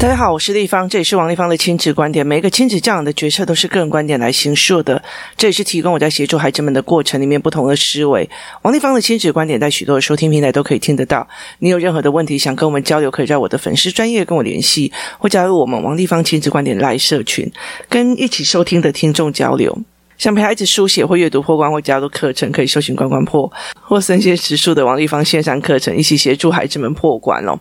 大家好，我是丽芳，这里是王丽芳的亲子观点。每一个亲子教养的决策都是个人观点来形塑的，这也是提供我在协助孩子们的过程里面不同的思维。王丽芳的亲子观点在许多的收听平台都可以听得到。你有任何的问题想跟我们交流，可以在我的粉丝专业跟我联系，或加入我们王丽芳亲子观点来社群，跟一起收听的听众交流。想陪孩子书写或阅读破关，或加入课程，可以搜寻关关破或森先时数的王丽芳线上课程，一起协助孩子们破关哦。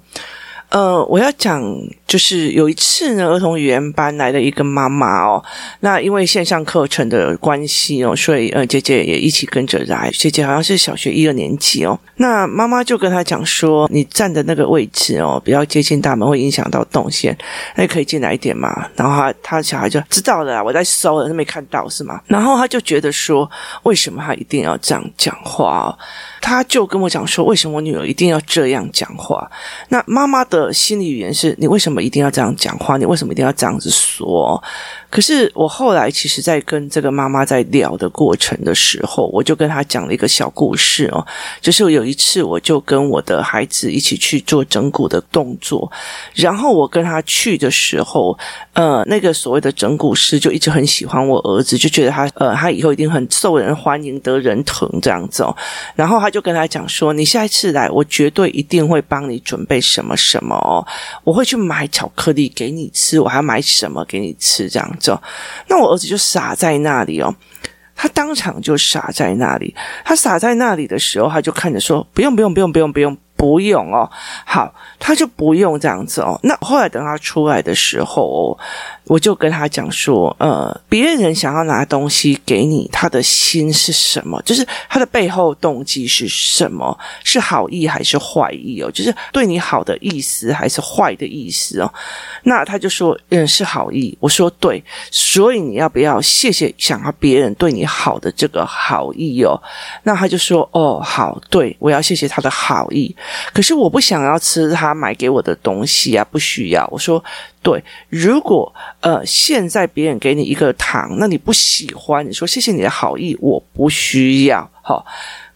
呃，我要讲，就是有一次呢，儿童语言班来了一个妈妈哦，那因为线上课程的关系哦，所以呃，姐姐也一起跟着来。姐姐好像是小学一二年级哦，那妈妈就跟她讲说，你站的那个位置哦，比较接近大门，会影响到动线，那可以进来一点嘛。然后他他小孩就知道了，我在搜了，他没看到是吗？然后他就觉得说，为什么他一定要这样讲话哦？他就跟我讲说，为什么我女儿一定要这样讲话？那妈妈的的心理语言是：你为什么一定要这样讲话？你为什么一定要这样子说？可是我后来其实，在跟这个妈妈在聊的过程的时候，我就跟她讲了一个小故事哦，就是有一次，我就跟我的孩子一起去做整骨的动作，然后我跟他去的时候，呃，那个所谓的整骨师就一直很喜欢我儿子，就觉得他呃，他以后一定很受人欢迎，得人疼这样子哦，然后他就跟他讲说：“你下一次来，我绝对一定会帮你准备什么什么哦，我会去买巧克力给你吃，我还要买什么给你吃这样。”走，那我儿子就傻在那里哦，他当场就傻在那里。他傻在那里的时候，他就看着说：“不用，不用，不用，不用，不用。”不用哦，好，他就不用这样子哦。那后来等他出来的时候，我就跟他讲说，呃，别人想要拿东西给你，他的心是什么？就是他的背后动机是什么？是好意还是坏意哦？就是对你好的意思还是坏的意思哦？那他就说，嗯，是好意。我说对，所以你要不要谢谢想要别人对你好的这个好意哦？那他就说，哦，好，对，我要谢谢他的好意。可是我不想要吃他买给我的东西啊，不需要。我说对，如果呃现在别人给你一个糖，那你不喜欢，你说谢谢你的好意，我不需要，好。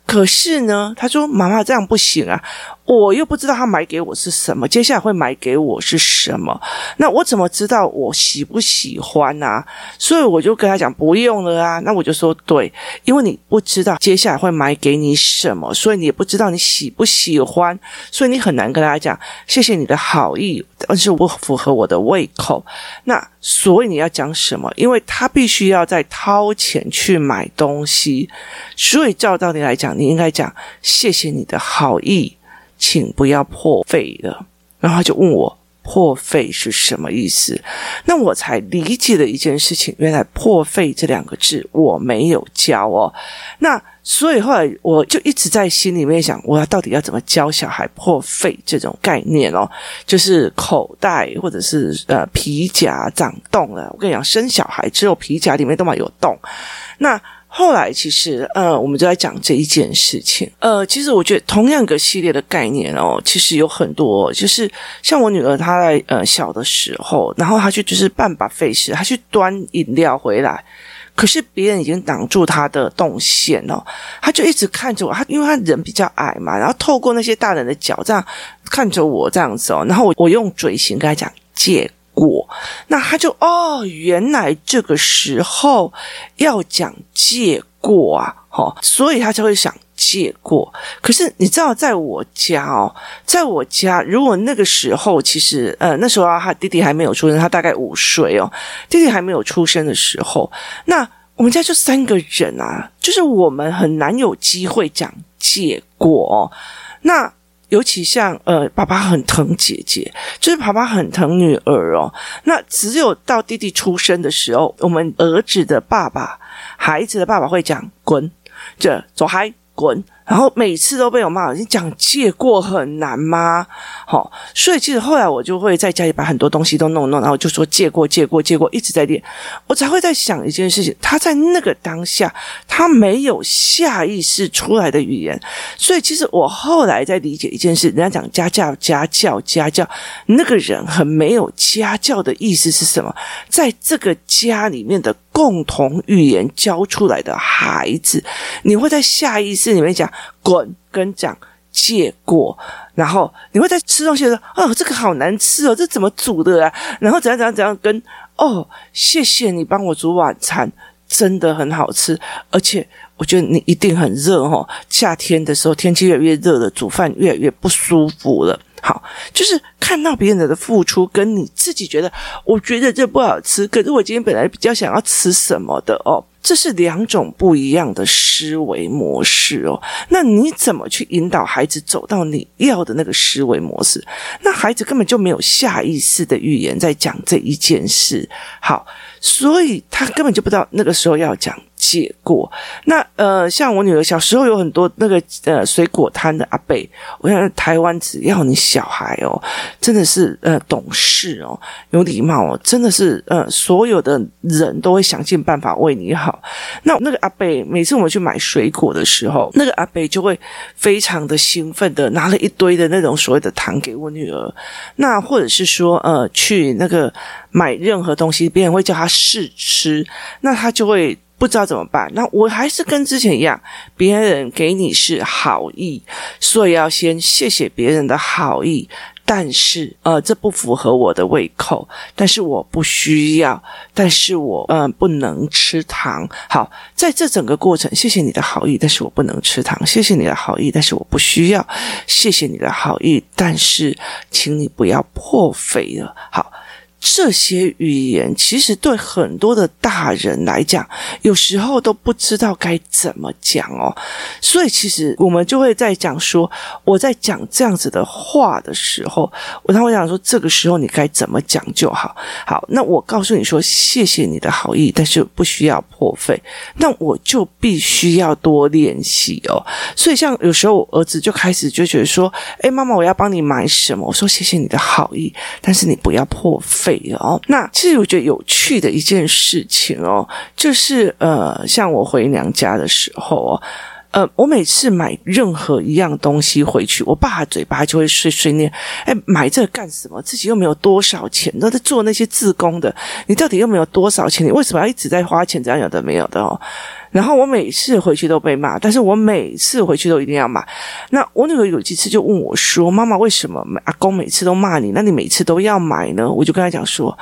可是呢，他说妈妈这样不行啊。我又不知道他买给我是什么，接下来会买给我是什么？那我怎么知道我喜不喜欢啊？所以我就跟他讲不用了啊。那我就说对，因为你不知道接下来会买给你什么，所以你也不知道你喜不喜欢，所以你很难跟他讲谢谢你的好意，但是我符合我的胃口。那所以你要讲什么？因为他必须要再掏钱去买东西，所以照道理来讲，你应该讲谢谢你的好意。请不要破费了。然后他就问我破费是什么意思？那我才理解了一件事情，原来破费这两个字我没有教哦。那所以后来我就一直在心里面想，我要到底要怎么教小孩破费这种概念哦？就是口袋或者是呃皮夹长洞了。我跟你讲，生小孩之后皮夹里面都嘛有洞。那后来其实，呃，我们就在讲这一件事情。呃，其实我觉得同样一个系列的概念哦，其实有很多，就是像我女儿她在呃小的时候，然后她去就是办 buffet 时，她去端饮料回来，可是别人已经挡住她的动线哦，她就一直看着我，她因为她人比较矮嘛，然后透过那些大人的脚这样看着我这样子哦，然后我我用嘴型跟她讲借。过，那他就哦，原来这个时候要讲借过啊，齁，所以他就会想借过。可是你知道，在我家哦，在我家，如果那个时候其实呃，那时候，他弟弟还没有出生，他大概五岁哦，弟弟还没有出生的时候，那我们家就三个人啊，就是我们很难有机会讲借过哦，那。尤其像呃，爸爸很疼姐姐，就是爸爸很疼女儿哦。那只有到弟弟出生的时候，我们儿子的爸爸，孩子的爸爸会讲滚，这走开滚。然后每次都被我骂，你讲借过很难吗？好、哦，所以其实后来我就会在家里把很多东西都弄弄，然后就说借过借过借过，一直在练。我才会在想一件事情，他在那个当下，他没有下意识出来的语言。所以其实我后来在理解一件事，人家讲家教家教家教，那个人很没有家教的意思是什么？在这个家里面的共同语言教出来的孩子，你会在下意识里面讲。滚跟讲借过，然后你会在吃东西的时候，哦，这个好难吃哦，这怎么煮的啊？然后怎样怎样怎样跟哦，谢谢你帮我煮晚餐，真的很好吃，而且我觉得你一定很热哦。夏天的时候天气越来越热了，煮饭越来越不舒服了。好，就是看到别人的付出，跟你自己觉得，我觉得这不好吃，可是我今天本来比较想要吃什么的哦，这是两种不一样的思维模式哦。那你怎么去引导孩子走到你要的那个思维模式？那孩子根本就没有下意识的语言在讲这一件事。好，所以他根本就不知道那个时候要讲。解过那呃，像我女儿小时候有很多那个呃水果摊的阿伯，我想台湾只要你小孩哦，真的是呃懂事哦，有礼貌哦，真的是呃所有的人都会想尽办法为你好。那那个阿伯每次我们去买水果的时候，那个阿伯就会非常的兴奋的拿了一堆的那种所谓的糖给我女儿。那或者是说呃去那个买任何东西，别人会叫他试吃，那他就会。不知道怎么办，那我还是跟之前一样，别人给你是好意，所以要先谢谢别人的好意。但是，呃，这不符合我的胃口，但是我不需要，但是我嗯、不能吃糖。好，在这整个过程，谢谢你的好意，但是我不能吃糖。谢谢你的好意，但是我不需要。谢谢你的好意，但是请你不要破费了。好。这些语言其实对很多的大人来讲，有时候都不知道该怎么讲哦。所以其实我们就会在讲说，我在讲这样子的话的时候，我他会讲说，这个时候你该怎么讲就好。好，那我告诉你说，谢谢你的好意，但是不需要破费。那我就必须要多练习哦。所以像有时候我儿子就开始就觉得说，哎，妈妈，我要帮你买什么？我说谢谢你的好意，但是你不要破费。哦，那其实我觉得有趣的一件事情哦，就是呃，像我回娘家的时候哦，呃，我每次买任何一样东西回去，我爸嘴巴就会碎碎念：“哎，买这干什么？自己又没有多少钱，都在做那些自工的，你到底又没有多少钱？你为什么要一直在花钱？这样有的没有的哦。”然后我每次回去都被骂，但是我每次回去都一定要买。那我女儿有几次就问我说：“妈妈，为什么阿公每次都骂你？那你每次都要买呢？”我就跟她讲说：“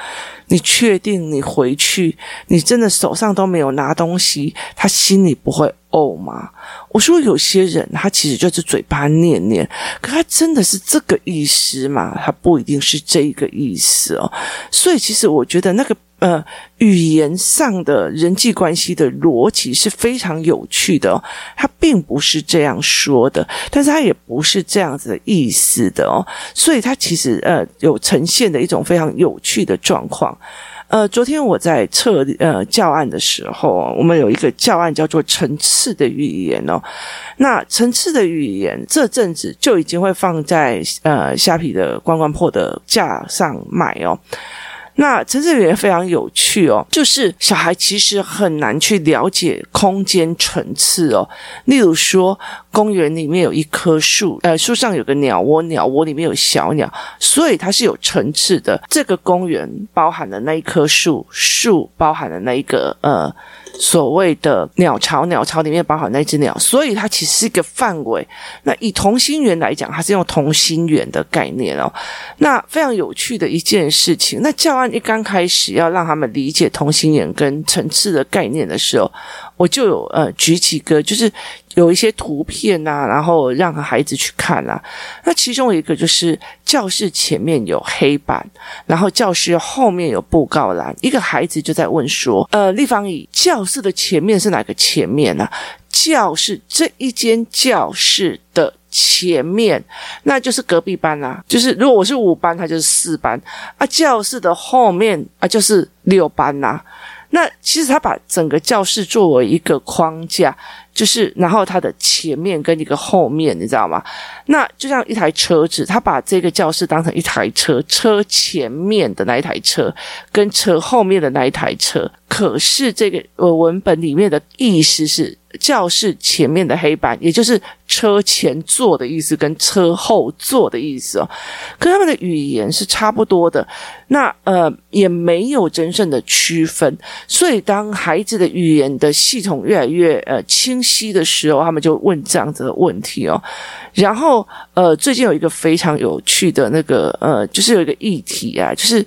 你确定你回去，你真的手上都没有拿东西，他心里不会哦吗？”我说：“有些人他其实就是嘴巴念念，可他真的是这个意思吗？他不一定是这个意思哦。所以其实我觉得那个。”呃，语言上的人际关系的逻辑是非常有趣的哦，它并不是这样说的，但是他也不是这样子的意思的哦，所以他其实呃有呈现的一种非常有趣的状况。呃，昨天我在测呃教案的时候，我们有一个教案叫做层次的语言哦，那层次的语言这阵子就已经会放在呃虾皮的关关破的架上卖哦。那层次语言非常有趣哦，就是小孩其实很难去了解空间层次哦。例如说，公园里面有一棵树，呃，树上有个鸟窝，鸟窝里面有小鸟，所以它是有层次的。这个公园包含了那一棵树，树包含了那一个呃。所谓的鸟巢，鸟巢里面包含那只鸟，所以它其实是一个范围。那以同心圆来讲，它是用同心圆的概念哦。那非常有趣的一件事情。那教案一刚开始要让他们理解同心圆跟层次的概念的时候，我就有呃举几个，就是有一些图片、啊，然后让孩子去看啊。那其中一个就是教室前面有黑板，然后教室后面有布告栏。一个孩子就在问说：“呃，立方体教室的前面是哪个前面呢、啊？教室这一间教室的前面，那就是隔壁班啊。就是如果我是五班，他就是四班啊。教室的后面啊，就是六班呐、啊。”那其实他把整个教室作为一个框架，就是然后它的前面跟一个后面，你知道吗？那就像一台车子，他把这个教室当成一台车，车前面的那一台车跟车后面的那一台车。可是这个呃文本里面的意思是。教室前面的黑板，也就是车前座的意思，跟车后座的意思哦，跟他们的语言是差不多的。那呃，也没有真正的区分。所以，当孩子的语言的系统越来越呃清清晰的时候，他们就问这样子的问题哦。然后，呃，最近有一个非常有趣的那个，呃，就是有一个议题啊，就是。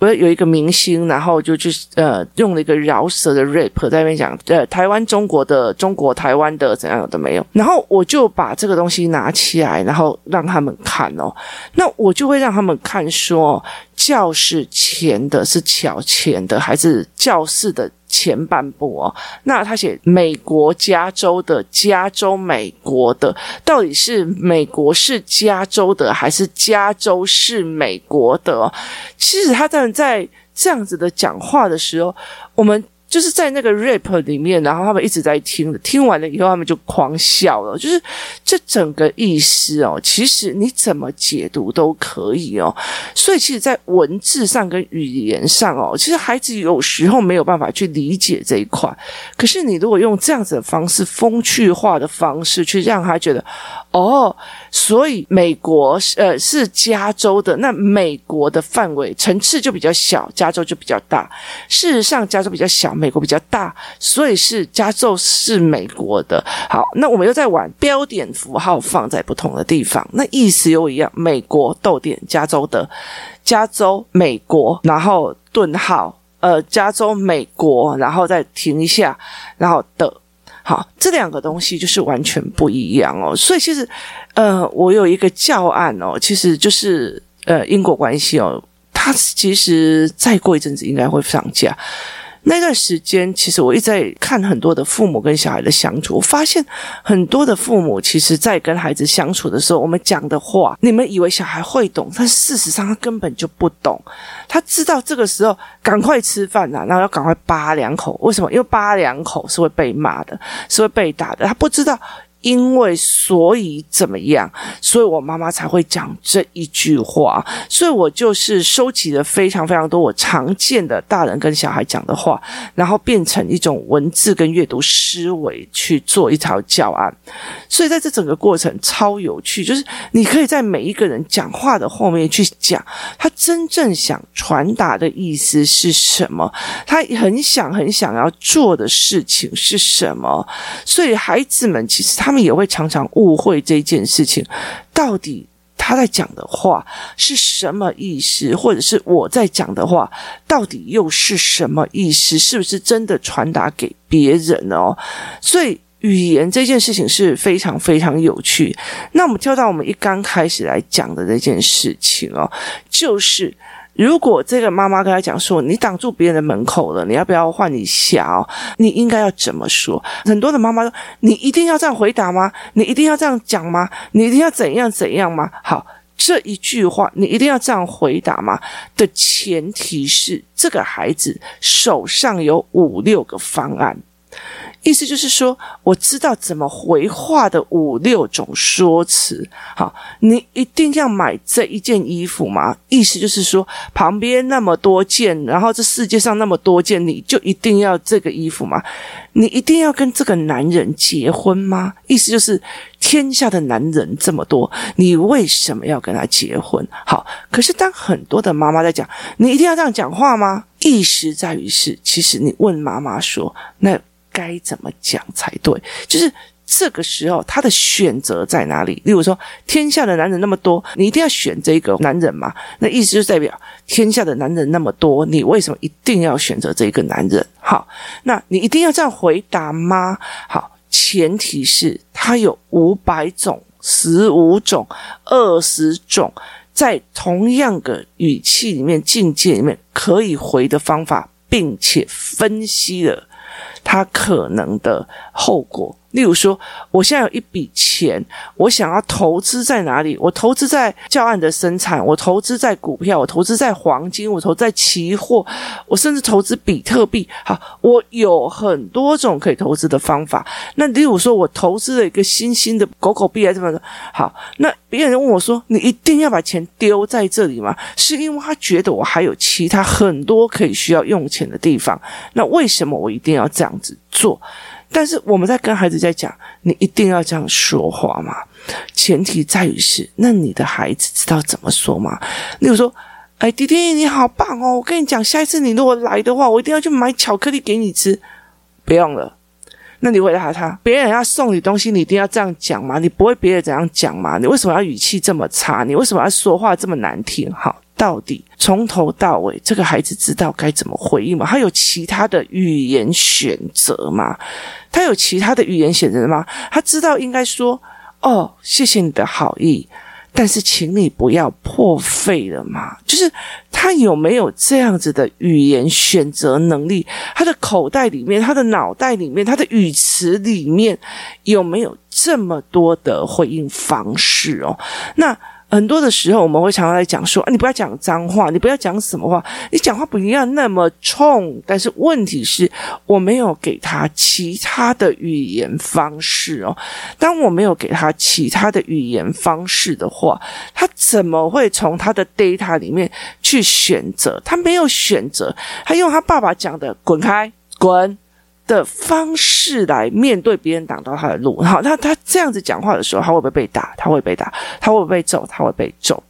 不是有一个明星，然后就去呃用了一个饶舌的 rap 在那边讲，呃台湾中国的中国台湾的怎样有的没有，然后我就把这个东西拿起来，然后让他们看哦，那我就会让他们看说，教室前的是巧钱的还是教室的？前半部哦，那他写美国加州的加州美国的，到底是美国是加州的还是加州是美国的？其实他在在这样子的讲话的时候，我们。就是在那个 rap 里面，然后他们一直在听，听完了以后他们就狂笑了。就是这整个意思哦，其实你怎么解读都可以哦。所以其实，在文字上跟语言上哦，其实孩子有时候没有办法去理解这一块。可是你如果用这样子的方式，风趣化的方式去让他觉得。哦，所以美国呃是加州的，那美国的范围层次就比较小，加州就比较大。事实上，加州比较小，美国比较大，所以是加州是美国的。好，那我们又在玩标点符号放在不同的地方，那意思又一样。美国逗点加州的，加州美国，然后顿号，呃，加州美国，然后再停一下，然后的。好，这两个东西就是完全不一样哦。所以其实，呃，我有一个教案哦，其实就是呃因果关系哦，它其实再过一阵子应该会上架。那段时间，其实我一直在看很多的父母跟小孩的相处，我发现很多的父母其实，在跟孩子相处的时候，我们讲的话，你们以为小孩会懂，但事实上他根本就不懂。他知道这个时候赶快吃饭呐，然后要赶快扒两口。为什么？因为扒两口是会被骂的，是会被打的。他不知道。因为所以怎么样，所以我妈妈才会讲这一句话，所以我就是收集了非常非常多我常见的大人跟小孩讲的话，然后变成一种文字跟阅读思维去做一条教案。所以在这整个过程超有趣，就是你可以在每一个人讲话的后面去讲他真正想传达的意思是什么，他很想很想要做的事情是什么。所以孩子们其实他。他们也会常常误会这件事情，到底他在讲的话是什么意思，或者是我在讲的话到底又是什么意思？是不是真的传达给别人哦？所以语言这件事情是非常非常有趣。那我们跳到我们一刚开始来讲的这件事情哦，就是。如果这个妈妈跟他讲说，你挡住别人的门口了，你要不要换一下哦？你应该要怎么说？很多的妈妈说，你一定要这样回答吗？你一定要这样讲吗？你一定要怎样怎样吗？好，这一句话你一定要这样回答吗？的前提是这个孩子手上有五六个方案。意思就是说，我知道怎么回话的五六种说辞。好，你一定要买这一件衣服吗？意思就是说，旁边那么多件，然后这世界上那么多件，你就一定要这个衣服吗？你一定要跟这个男人结婚吗？意思就是，天下的男人这么多，你为什么要跟他结婚？好，可是当很多的妈妈在讲，你一定要这样讲话吗？意思在于是，其实你问妈妈说，那。该怎么讲才对？就是这个时候，他的选择在哪里？例如说，天下的男人那么多，你一定要选这个男人吗？那意思就代表天下的男人那么多，你为什么一定要选择这个男人？好，那你一定要这样回答吗？好，前提是他有五百种、十五种、二十种，在同样的语气里面、境界里面可以回的方法，并且分析了。他可能的后果。例如说，我现在有一笔钱，我想要投资在哪里？我投资在教案的生产，我投资在股票，我投资在黄金，我投资在期货，我甚至投资比特币。好，我有很多种可以投资的方法。那例如说，我投资了一个新兴的狗狗币还是什么的。好，那别人问我说：“你一定要把钱丢在这里吗？”是因为他觉得我还有其他很多可以需要用钱的地方。那为什么我一定要这样子做？但是我们在跟孩子在讲，你一定要这样说话吗？前提在于是，那你的孩子知道怎么说吗？例如说，哎，弟弟你好棒哦！我跟你讲，下一次你如果来的话，我一定要去买巧克力给你吃。不用了，那你回答他，别人要送你东西，你一定要这样讲吗？你不会别人怎样讲吗？你为什么要语气这么差？你为什么要说话这么难听？好，到底从头到尾，这个孩子知道该怎么回应吗？他有其他的语言选择吗？他有其他的语言选择吗？他知道应该说，哦，谢谢你的好意。但是，请你不要破费了嘛。就是他有没有这样子的语言选择能力？他的口袋里面，他的脑袋里面，他的语词里面有没有这么多的回应方式哦？那。很多的时候，我们会常常在讲说：“啊，你不要讲脏话，你不要讲什么话，你讲话不一样那么冲。”但是问题是，我没有给他其他的语言方式哦。当我没有给他其他的语言方式的话，他怎么会从他的 data 里面去选择？他没有选择，他用他爸爸讲的“滚开，滚”。的方式来面对别人挡到他的路，好，那他这样子讲话的时候，他会不会被打？他会被打，他会不会被揍？他会被揍。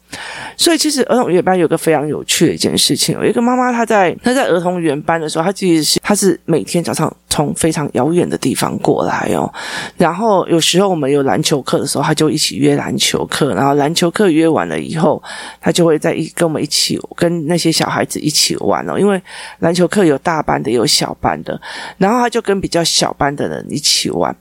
所以，其实儿童语言班有个非常有趣的一件事情。有一个妈妈，她在她在儿童语言班的时候，她其实是她是每天早上从非常遥远的地方过来哦。然后有时候我们有篮球课的时候，她就一起约篮球课。然后篮球课约完了以后，她就会在一跟我们一起跟那些小孩子一起玩哦。因为篮球课有大班的，有小班的。然后她就跟比较小班的人一起玩。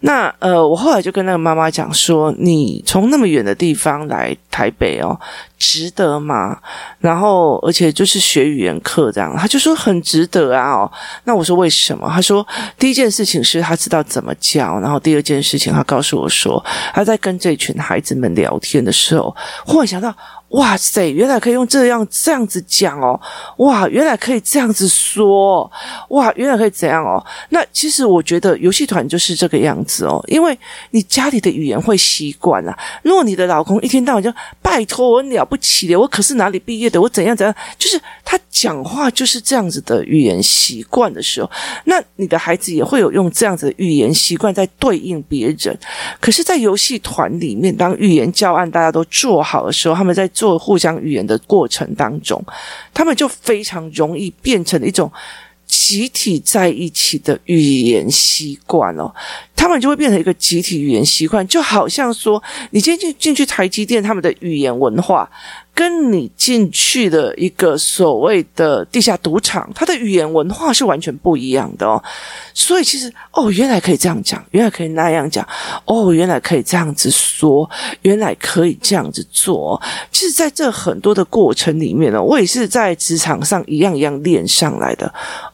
那呃，我后来就跟那个妈妈讲说：“你从那么远的地方来台北哦。” Oh. 值得吗？然后，而且就是学语言课这样，他就说很值得啊。哦，那我说为什么？他说第一件事情是他知道怎么教，然后第二件事情他告诉我说他在跟这群孩子们聊天的时候，忽然想到。哇塞！原来可以用这样这样子讲哦！哇，原来可以这样子说！哇，原来可以怎样哦！那其实我觉得游戏团就是这个样子哦，因为你家里的语言会习惯了。如果你的老公一天到晚就拜托我了不起的，我可是哪里毕业的，我怎样怎样，就是他讲话就是这样子的语言习惯的时候，那你的孩子也会有用这样子的语言习惯在对应别人。可是，在游戏团里面，当语言教案大家都做好的时候，他们在。做互相语言的过程当中，他们就非常容易变成一种集体在一起的语言习惯哦。他们就会变成一个集体语言习惯，就好像说，你今天进进去台积电，他们的语言文化。跟你进去的一个所谓的地下赌场，它的语言文化是完全不一样的哦。所以其实哦，原来可以这样讲，原来可以那样讲，哦，原来可以这样子说，原来可以这样子做。其实，在这很多的过程里面呢，我也是在职场上一样一样练上来的。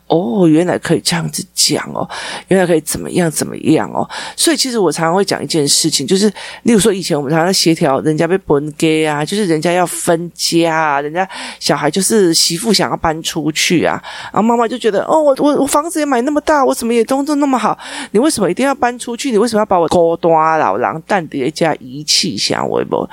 哦，原来可以这样子讲哦，原来可以怎么样怎么样。所以其实我常常会讲一件事情，就是例如说以前我们常常协调人家被分给啊，就是人家要分家啊，人家小孩就是媳妇想要搬出去啊，然后妈妈就觉得哦，我我我房子也买那么大，我什么也都做那么好，你为什么一定要搬出去？你为什么要把我孤单老狼蛋叠加遗弃下微博？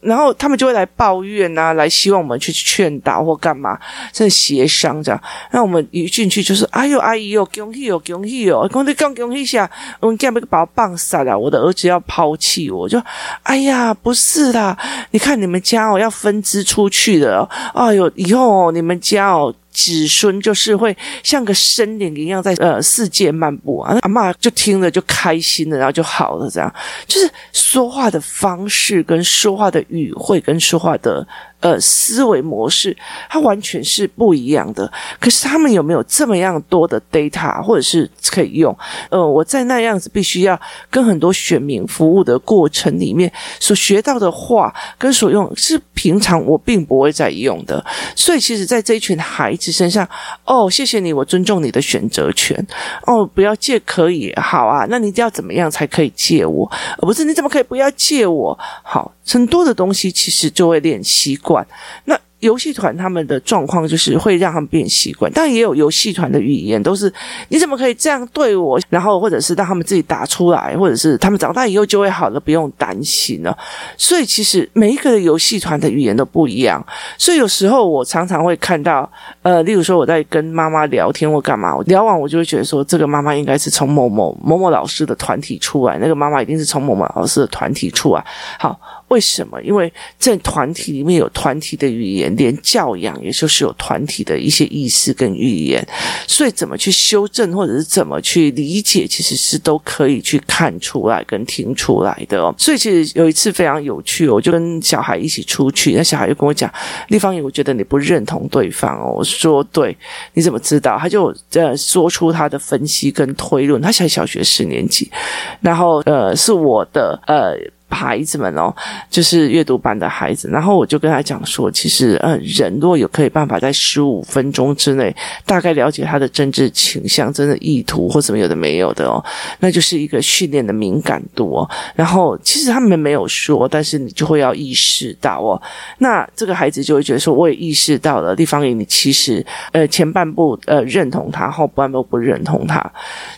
然后他们就会来抱怨啊，来希望我们去劝导或干嘛，甚至协商这样。那我们一。进去就是哎呦阿姨哟，恭喜哟，恭喜哟！讲你讲恭喜一下，这样被把我棒杀了，我的儿子要抛弃我，就哎呀，不是啦，你看你们家哦要分支出去的哦，哎呦，以后哦你们家哦。子孙就是会像个生灵一样在呃世界漫步啊，阿嬷就听了就开心了，然后就好了，这样就是说话的方式跟说话的语汇跟说话的呃思维模式，它完全是不一样的。可是他们有没有这么样多的 data 或者是可以用？呃，我在那样子必须要跟很多选民服务的过程里面所学到的话跟所用是平常我并不会再用的。所以其实，在这一群孩子。身上哦，谢谢你，我尊重你的选择权。哦，不要借可以，好啊，那你一定要怎么样才可以借我？而不是你怎么可以不要借我？好，很多的东西其实就会练习惯。那。游戏团他们的状况就是会让他们变习惯，但也有游戏团的语言都是你怎么可以这样对我？然后或者是让他们自己打出来，或者是他们长大以后就会好了，不用担心了。所以其实每一个游戏团的语言都不一样。所以有时候我常常会看到，呃，例如说我在跟妈妈聊天或干嘛，我聊完我就会觉得说，这个妈妈应该是从某某某某老师的团体出来，那个妈妈一定是从某某老师的团体出来。好。为什么？因为在团体里面有团体的语言，连教养也就是有团体的一些意思跟语言，所以怎么去修正或者是怎么去理解，其实是都可以去看出来跟听出来的哦。所以其实有一次非常有趣，我就跟小孩一起出去，那小孩就跟我讲：“立方，我觉得你不认同对方哦。”我说：“对，你怎么知道？”他就呃说出他的分析跟推论。他才小学四年级，然后呃是我的呃。孩子们哦，就是阅读班的孩子，然后我就跟他讲说，其实呃，人若有可以办法在十五分钟之内大概了解他的政治倾向、真的意图或什么有的没有的哦，那就是一个训练的敏感度哦。然后其实他们没有说，但是你就会要意识到哦，那这个孩子就会觉得说，我也意识到了，立方体你其实呃前半部呃认同他，后半部不认同他。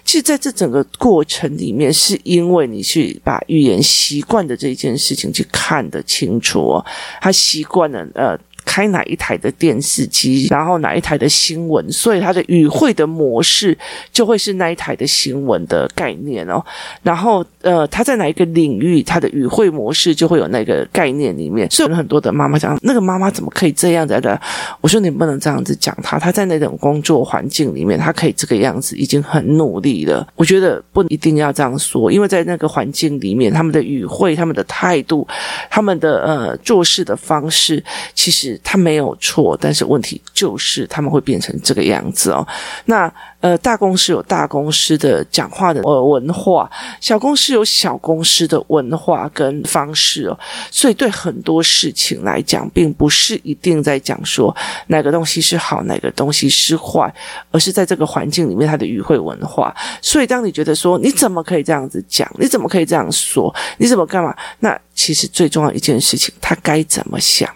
其实在这整个过程里面，是因为你去把语言习惯的这件事情去看得清楚哦，他习惯了呃。开哪一台的电视机，然后哪一台的新闻，所以他的语汇的模式就会是那一台的新闻的概念哦。然后呃，他在哪一个领域，他的语汇模式就会有那个概念里面。所以很多的妈妈讲，那个妈妈怎么可以这样子的？我说你不能这样子讲他，他在那种工作环境里面，他可以这个样子，已经很努力了。我觉得不一定要这样说，因为在那个环境里面，他们的语汇、他们的态度、他们的呃做事的方式，其实。他没有错，但是问题就是他们会变成这个样子哦。那呃，大公司有大公司的讲话的呃文化，小公司有小公司的文化跟方式哦。所以对很多事情来讲，并不是一定在讲说哪个东西是好，哪个东西是坏，而是在这个环境里面它的语汇文化。所以当你觉得说你怎么可以这样子讲，你怎么可以这样说，你怎么干嘛？那其实最重要一件事情，他该怎么想？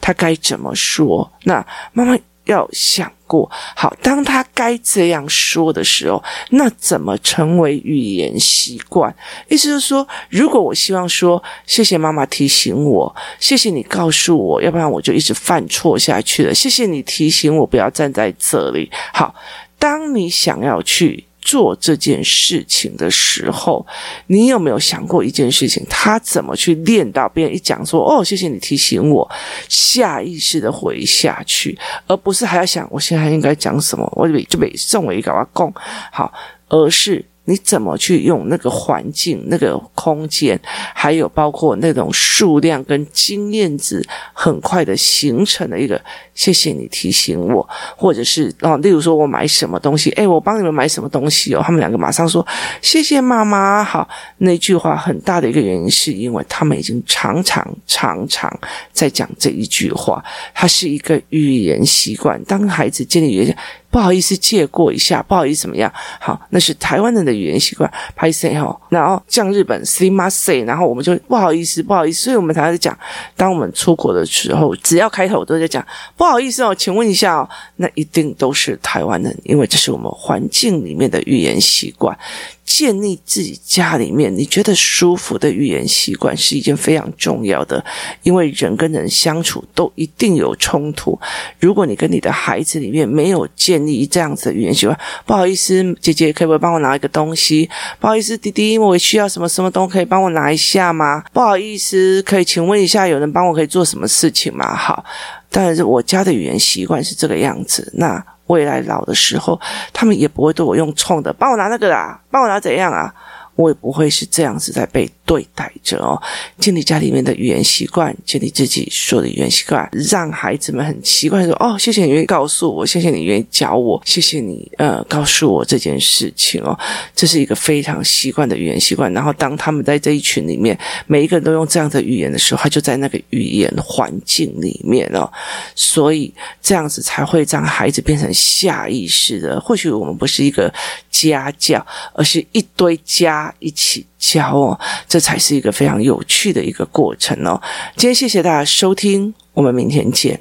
他该怎么说？那妈妈要想过，好，当他该这样说的时候，那怎么成为语言习惯？意思是说，如果我希望说，谢谢妈妈提醒我，谢谢你告诉我，要不然我就一直犯错下去了。谢谢你提醒我不要站在这里。好，当你想要去。做这件事情的时候，你有没有想过一件事情？他怎么去练到别人一讲说“哦，谢谢你提醒我”，下意识的回下去，而不是还要想我现在应该讲什么？我就被就被送我一个阿公好，而是。你怎么去用那个环境、那个空间，还有包括那种数量跟经验值，很快的形成了一个。谢谢你提醒我，或者是哦，例如说我买什么东西，诶，我帮你们买什么东西哦，他们两个马上说谢谢妈妈。好，那句话很大的一个原因是因为他们已经常常常常在讲这一句话，它是一个语言习惯。当孩子建立语言。不好意思，借过一下。不好意思，怎么样？好，那是台湾人的语言习惯。拍谢哦，然后像日本 s i m a s a 然后我们就不好意思，不好意思。所以我们常常讲，当我们出国的时候，只要开头都在讲不好意思哦，请问一下哦，那一定都是台湾人，因为这是我们环境里面的语言习惯。建立自己家里面你觉得舒服的语言习惯是一件非常重要的，因为人跟人相处都一定有冲突。如果你跟你的孩子里面没有建立这样子的语言习惯，不好意思，姐姐可不可以帮我拿一个东西？不好意思，弟弟，我需要什么什么东西可以帮我拿一下吗？不好意思，可以请问一下，有人帮我可以做什么事情吗？好，但是我家的语言习惯是这个样子。那。未来老的时候，他们也不会对我用冲的，帮我拿那个啦，帮我拿怎样啊？我也不会是这样子在被对待着哦。建立家里面的语言习惯，建立自己说的语言习惯，让孩子们很习惯说：“哦，谢谢你愿意告诉我，谢谢你愿意教我，谢谢你呃告诉我这件事情哦。”这是一个非常习惯的语言习惯。然后当他们在这一群里面，每一个人都用这样的语言的时候，他就在那个语言环境里面哦。所以这样子才会让孩子变成下意识的。或许我们不是一个家教，而是一堆家一起教哦，这才是一个非常有趣的一个过程哦。今天谢谢大家收听，我们明天见。